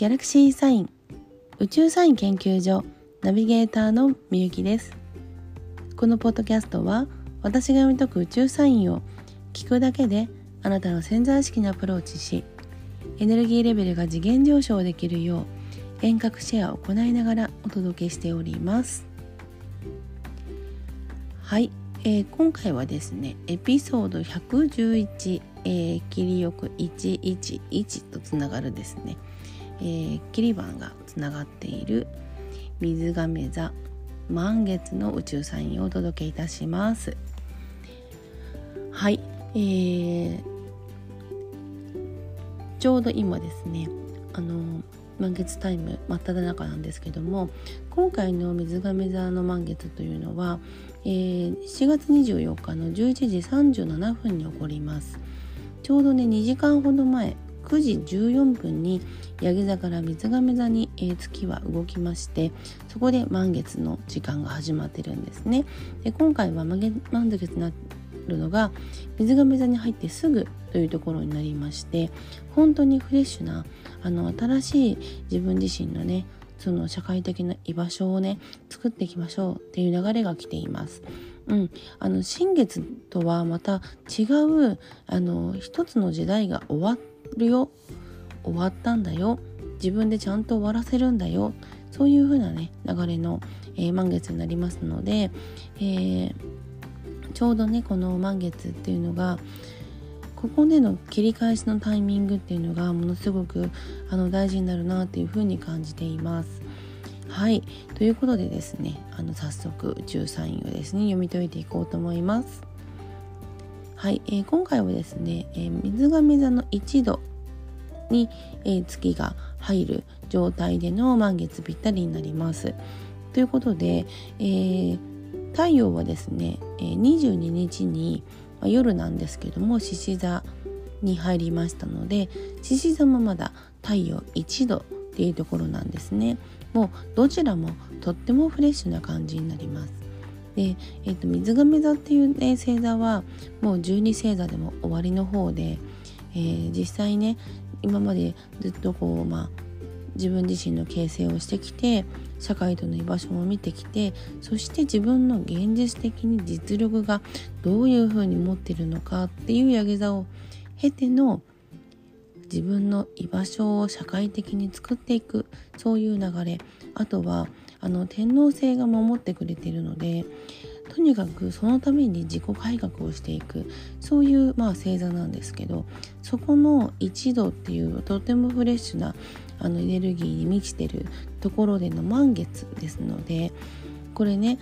ギャラクシーサイン宇宙サイン研究所ナビゲーターのみゆきです。このポッドキャストは私が読み解く宇宙サインを聞くだけであなたの潜在意識にアプローチしエネルギーレベルが次元上昇できるよう遠隔シェアを行いながらお届けしております。はい、えー、今回はですねエピソード111えー、切りよく111とつながるですね、えー、切り板がつながっている水亀座満月の宇宙サインをお届けいたします。はい、えー、ちょうど今ですねあの満月タイム真っ只中なんですけども今回の水亀座の満月というのは、えー、7月24日の11時37分に起こります。ちょうどね2時間ほど前9時14分にヤギ座から水亀座に、月は動きましてそこで満月の時間が始まってるんですねで今回は満月になるのが水亀座に入ってすぐというところになりまして本当にフレッシュなあの新しい自分自身のねその社会的な居場所をね作っていきましょうっていう流れが来ています。うん、あの新月とはまた違うあの一つの時代が終わっるよ終わったんだよ自分でちゃんと終わらせるんだよそういう風なね流れの、えー、満月になりますので、えー、ちょうどねこの満月っていうのがここでの切り返しのタイミングっていうのがものすごくあの大事になるなっていうふうに感じています。はいということでですねあの早速宇宙サインをですね読み解いていこうと思います。はい、えー、今回はですね、えー、水亀座の1度に、えー、月が入る状態での満月ぴったりになります。ということで、えー、太陽はですね、えー、22日に、まあ、夜なんですけども獅子座に入りましたので獅子座もまだ太陽1度っていうところなんですね。もうどちらもとってもフレッシュな感じになります。で、えーと、水亀座っていう、ね、星座はもう12星座でも終わりの方で、えー、実際ね今までずっとこうまあ自分自身の形成をしてきて社会との居場所も見てきてそして自分の現実的に実力がどういうふうに持ってるのかっていうやげ座を経ての自分の居場所を社会的に作っていくそういう流れ。あとはあの天皇制が守ってくれているのでとにかくそのために自己改革をしていくそういうまあ星座なんですけどそこの一度っていうとてもフレッシュなあのエネルギーに満ちてるところでの満月ですのでこれね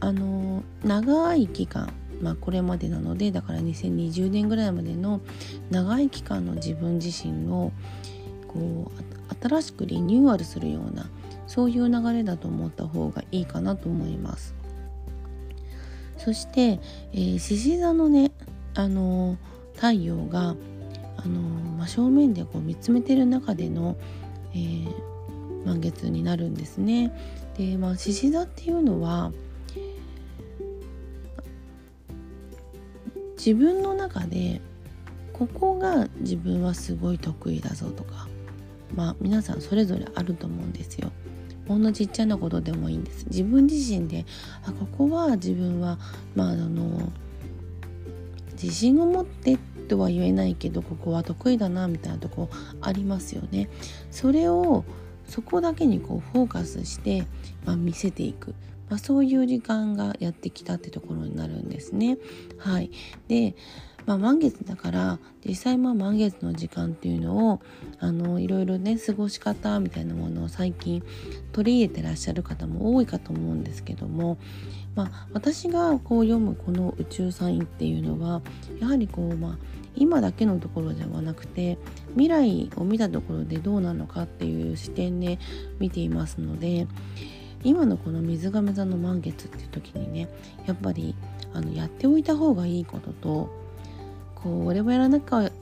あの長い期間まあ、これまでなのでだから2020年ぐらいまでの長い期間の自分自身をこう新しくリニューアルするようなそういう流れだと思った方がいいかなと思います。そして獅子、えー、座のねあの太陽があの真正面でこう見つめてる中での、えー、満月になるんですね。でまあ獅子座っていうのは自分の中でここが自分はすごい得意だぞとかまあ皆さんそれぞれあると思うんですよ。ほんのちっちゃなことでもいいんです。自分自身であここは自分はまああの自信を持ってとは言えないけどここは得意だなみたいなとこありますよね。それをそこだけにこうフォーカスして、まあ、見せていくまあ、そういう時間がやってきたってところになるんですね。はい、で、まあ、満月だから実際まあ満月の時間っていうのをあのいろいろね過ごし方みたいなものを最近取り入れてらっしゃる方も多いかと思うんですけども、まあ、私がこう読むこの宇宙サインっていうのはやはりこうまあ今だけのところではなくて未来を見たところでどうなのかっていう視点で見ていますので今のこの水亀座の満月っていう時にねやっぱりあのやっておいた方がいいこととこう俺もやらなかっ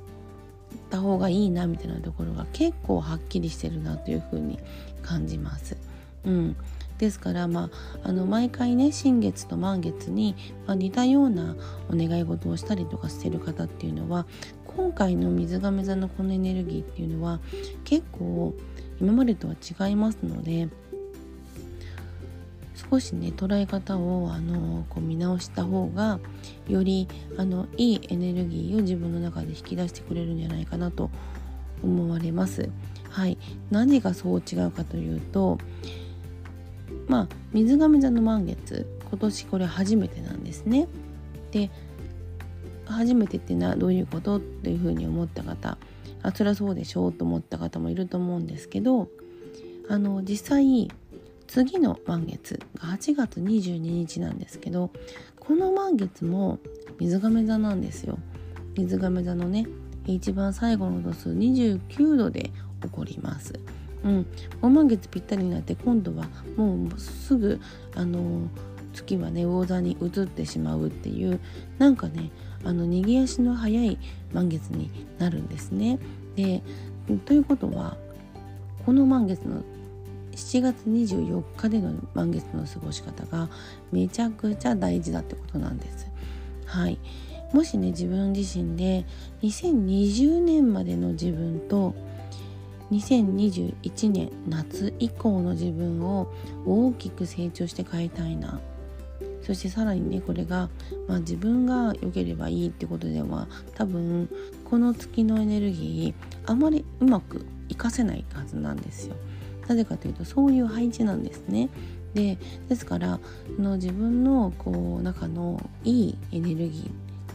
た方がいいなみたいなところが結構はっきりしてるなというふうに感じます。うん、ですからまああの毎回ね新月と満月に、まあ、似たようなお願い事をしたりとかしてる方っていうのは今回の水亀座のこのエネルギーっていうのは結構今までとは違いますので少しね捉え方をあのこう見直した方がよりあのいいエネルギーを自分の中で引き出してくれるんじゃないかなと思われます。はい、何がそう違うかというとまあ水亀座の満月今年これ初めてなんですね。で初めてっていうのはどういうことっていうふうに思った方あそりゃそうでしょうと思った方もいると思うんですけどあの実際次の満月が8月22日なんですけどこの満月も水亀座なんですよ水亀座のね一番最後の度数29度で起こります。うん、5満月ぴったりになって今度はもうすぐあの月はね魚座に移ってしまうっていうなんかねあの逃げ足の速い満月になるんですね。でということはこの満月の7月24日での満月の過ごし方がめちゃくちゃ大事だってことなんです。はい、もしね自分自身で2020年までの自分と2021年夏以降の自分を大きく成長して変えたいなそしてさらにねこれが、まあ、自分が良ければいいってことでは多分この月のエネルギーあまりうまく活かせないはずなんですよ。なぜかというとそういう配置なんですね。でですからその自分のこう中のいいエネルギ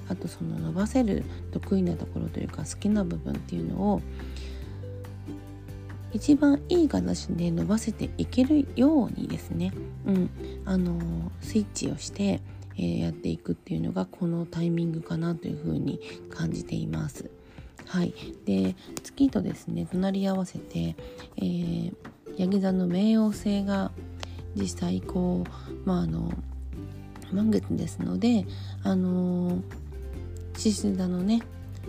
ーあとその伸ばせる得意なところというか好きな部分っていうのを一番いい形で伸ばせていけるようにですね、うん、あのスイッチをして、えー、やっていくっていうのがこのタイミングかなというふうに感じています。はい、で月とですね隣り合わせて、えー、ヤギ座の冥王星が実際こうまああの満月ですのであの獅子座のね、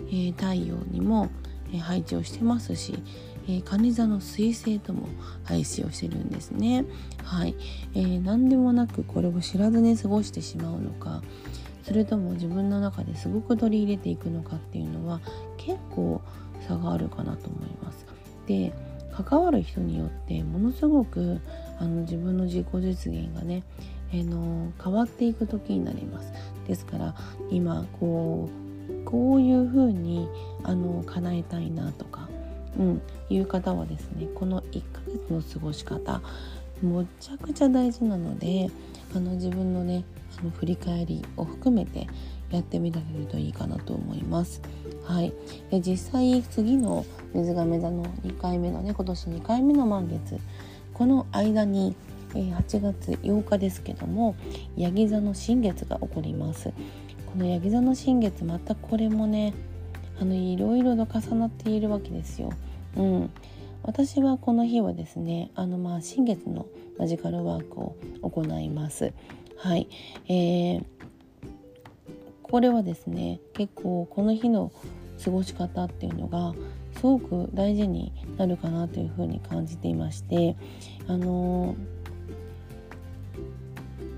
えー、太陽にも、え、配置をしてますし、えー、蟹座の水星とも配置をしてるんですね。はい、えー、何でもなくこれを知らずに過ごしてしまうのかそれとも自分の中ですごく取り入れていくのかっていうのは結構差があるかなと思います。で関わる人によってものすごくあの自分の自己実現がね、えー、の変わっていく時になります。ですから今こうこういう風にあに叶えたいなとか、うん、いう方はですねこの1ヶ月の過ごし方むちゃくちゃ大事なのであの自分のねあの振り返りを含めてやってみられるといいかなと思います。はい、で実際次の水亀座の2回目のね今年2回目の満月この間に8月8日ですけどもヤギ座の新月が起こりますこのヤギ座の新月またこれもねあのいろいろと重なっているわけですよ。うん、私はこの日はですねあのまあ新月のマジカルワークを行います。はい、えー、これはですね結構この日の過ごし方っていうのがすごく大事になるかなというふうに感じていましてあの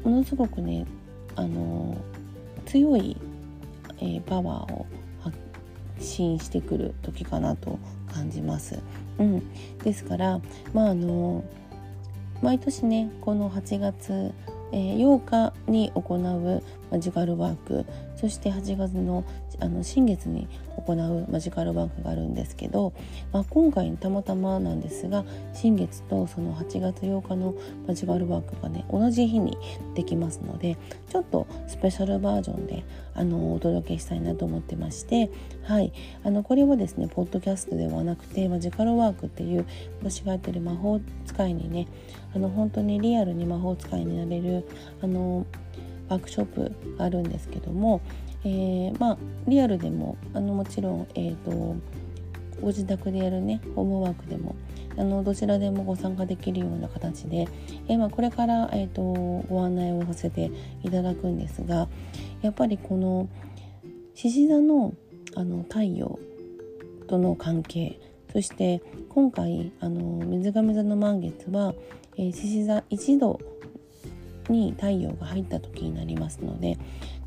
ものすごくねあの強い、えー、パワーを発信してくる時かなと感じます。うん、ですからまああの毎年ねこの8月、え、8日に行うマジカルワークそして8月のあの新月に行うマジカルワークがあるんですけど、まあ、今回たまたまなんですが新月とその8月8日のマジカルワークがね同じ日にできますのでちょっとスペシャルバージョンであのお届けしたいなと思ってましてはい。あのこれはですねポッドキャストではなくてマジカルワークっていう私がやってる魔法使いにねあの本当にリアルに魔法使いになれるあのワークショップあるんですけどもえー、まあリアルでもあのもちろん、えーと、ご自宅でやるねホームワークでもあのどちらでもご参加できるような形で、えー、まあ、これから、えーと、ご案内をさせていただくんですがやっぱりこの獅子座のあの太陽との関係そして今回あの水亀座の満月は獅子、えー、座1度に太陽が入った時になりますので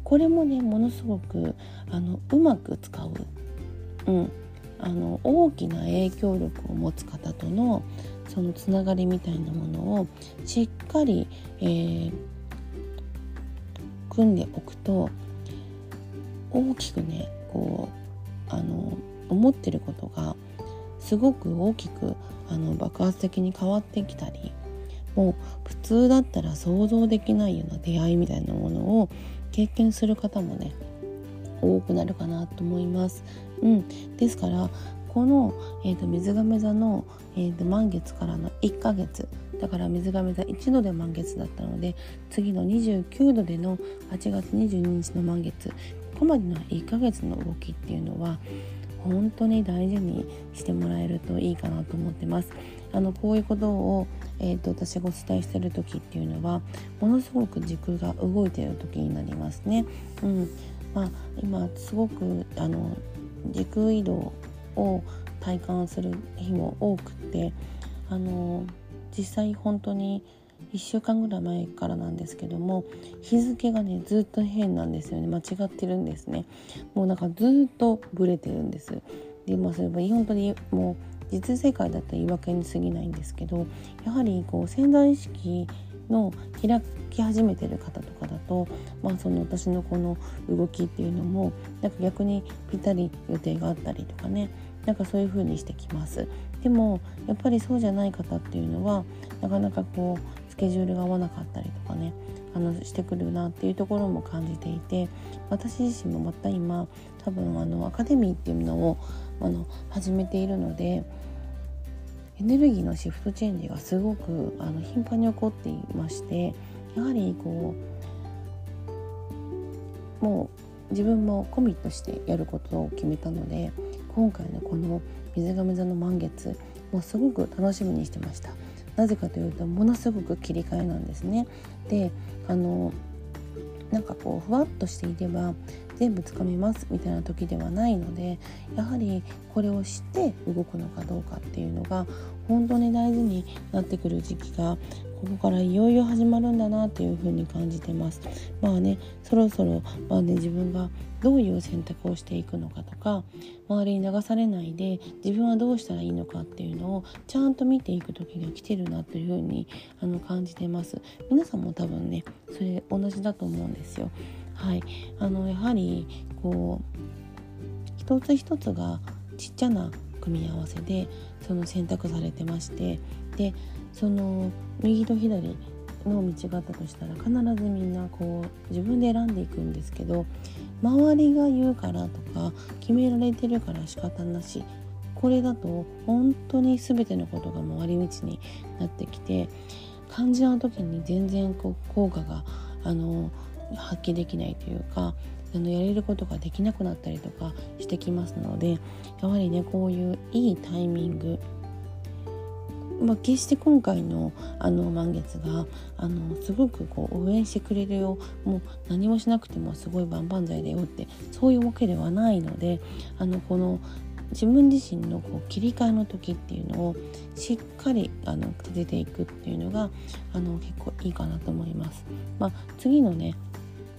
これもねものすごくあのうまく使う、うん、あの大きな影響力を持つ方とのそのつながりみたいなものをしっかり、えー、組んでおくと大きくねこうあの思ってることがすごく大きくあの爆発的に変わってきたりもう普通だったら想像できないような出会いみたいなものを経験する方もね多くなるかなと思います。うん、ですからこの、えーと、水亀座の、えーと、満月からの1ヶ月だから水亀座1度で満月だったので次の29度での8月22日の満月ここまでの1ヶ月の動きっていうのは本当に大事にしてもらえるといいかなと思ってます。あのこういうことを、えーと、私がお伝えしてる時っていうのはものすごく軸が動いてる時になりますね。うんまあ、今すごくあの軸移動を体感する日も多くてあの実際本当に1週間ぐらい前からなんですけども日付がねずっと変なんですよね。間違ってるんですね。もうなんかずっとブレてるんです。でまあそれは本当にもう実世界だったら言い訳に過ぎないんですけどやはりこう潜在意識の開き始めてる方とかだと、まあ、その私のこの動きっていうのもなんか逆にぴったり予定があったりとかねなんかそういう風にしてきます。でもやっぱりそうじゃない方っていうのはなかなかこうスケジュールが合わなかったりとかねあのしてくるなっていうところも感じていて私自身もまた今多分あのアカデミーっていうのをあの始めているのでエネルギーのシフトチェンジがすごくあの頻繁に起こっていましてやはりこうもう自分もコミットしてやることを決めたので今回のこの水亀座の満月もうすごく楽しみにしてました。なぜかというとものすごく切り替えなんですね。であのなんかこうふわっとしていれば全部つかみますみたいな時ではないのでやはりこれを知って動くのかどうかっていうのが本当に大事になってくる時期がここからいよいよ始まるんだなっていう風に感じてます。まあねそろそろまあね自分がどういう選択をしていくのかとか周りに流されないで自分はどうしたらいいのかっていうのをちゃんと見ていく時が来てるなという風にあに感じてます。皆さんも多分ねそれ同じだと思うんですよ。はい。あのやはりこう一つ一つがちっちゃな組み合わせでその選択されてましてでその右と左の道があったとしたら必ずみんなこう自分で選んでいくんですけど周りが言うからとか決められてるから仕方なしこれだと本当に全てのことが回り道になってきて肝心な時に全然こう効果があの発揮できないというかあのやれることができなくなったりとかしてきますのでやはりねこういういいタイミングまあ、決して今回のあの満月があのすごくこう応援してくれるよもう何もしなくてもすごい万々歳だよってそういうわけではないのであのこの自分自身のこう切り替えの時っていうのをしっかりあの立てていくっていうのがあの結構いいかなと思います。まあ、次のね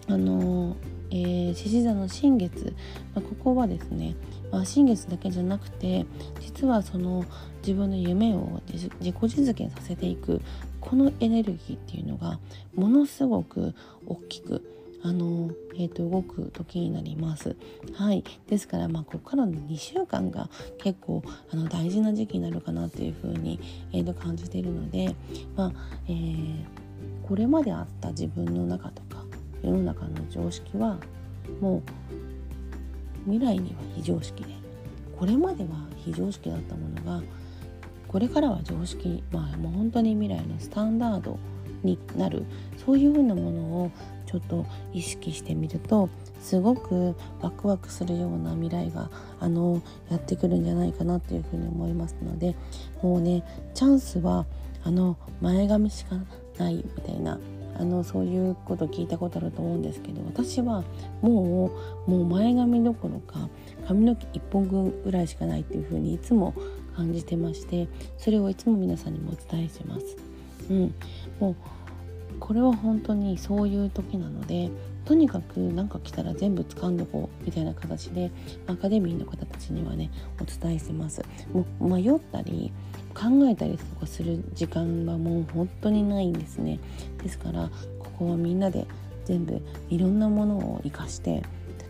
あの獅子座の新月、まあ、ここはですねまあ、新月だけじゃなくて実はその自分の夢を自己実現させていくこのエネルギーっていうのがものすごく大きくあの、えーと、動く時になります。はい、ですからまあここからの2週間が結構あの大事な時期になるかなというふうに、えーと、感じているので、まあえー、これまであった自分の中と世の中の常識はもう未来には非常識でこれまでは非常識だったものがこれからは常識まあもう本当に未来のスタンダードになるそういうふうなものをちょっと意識してみるとすごくワクワクするような未来があのやってくるんじゃないかなというふうに思いますのでもうねチャンスはあの前髪しかないみたいなあのそういうこと聞いたことあると思うんですけど私はもうもう前髪どころか髪の毛1本分ぐらいしかないっていうふうにいつも感じてましてそれをいつも皆さんにもお伝えします。うん、もうこれは本当にそういう時なのでとにかく何か来たら全部掴んどこうみたいな形でアカデミーの方たちにはねお伝えしてますもう迷ったり考えたりとかする時間はもう本当にないんですねですからここはみんなで全部いろんなものを生かして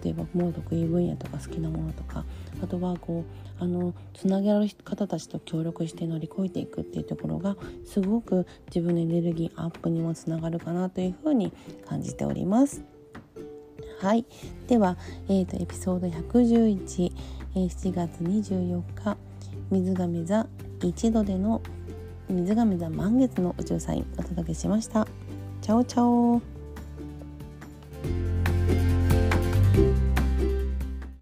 例えばもう得意分野とか好きなものとかあとはこうあのつなげられる方たちと協力して乗り越えていくっていうところがすごく自分のエネルギーアップにもつながるかなというふうに感じております。はい、では、えーと、エピソード111、えー、7月24日。水亀座。1度での水亀座満月の宇宙サイン。お届けしました。チャオチャオ。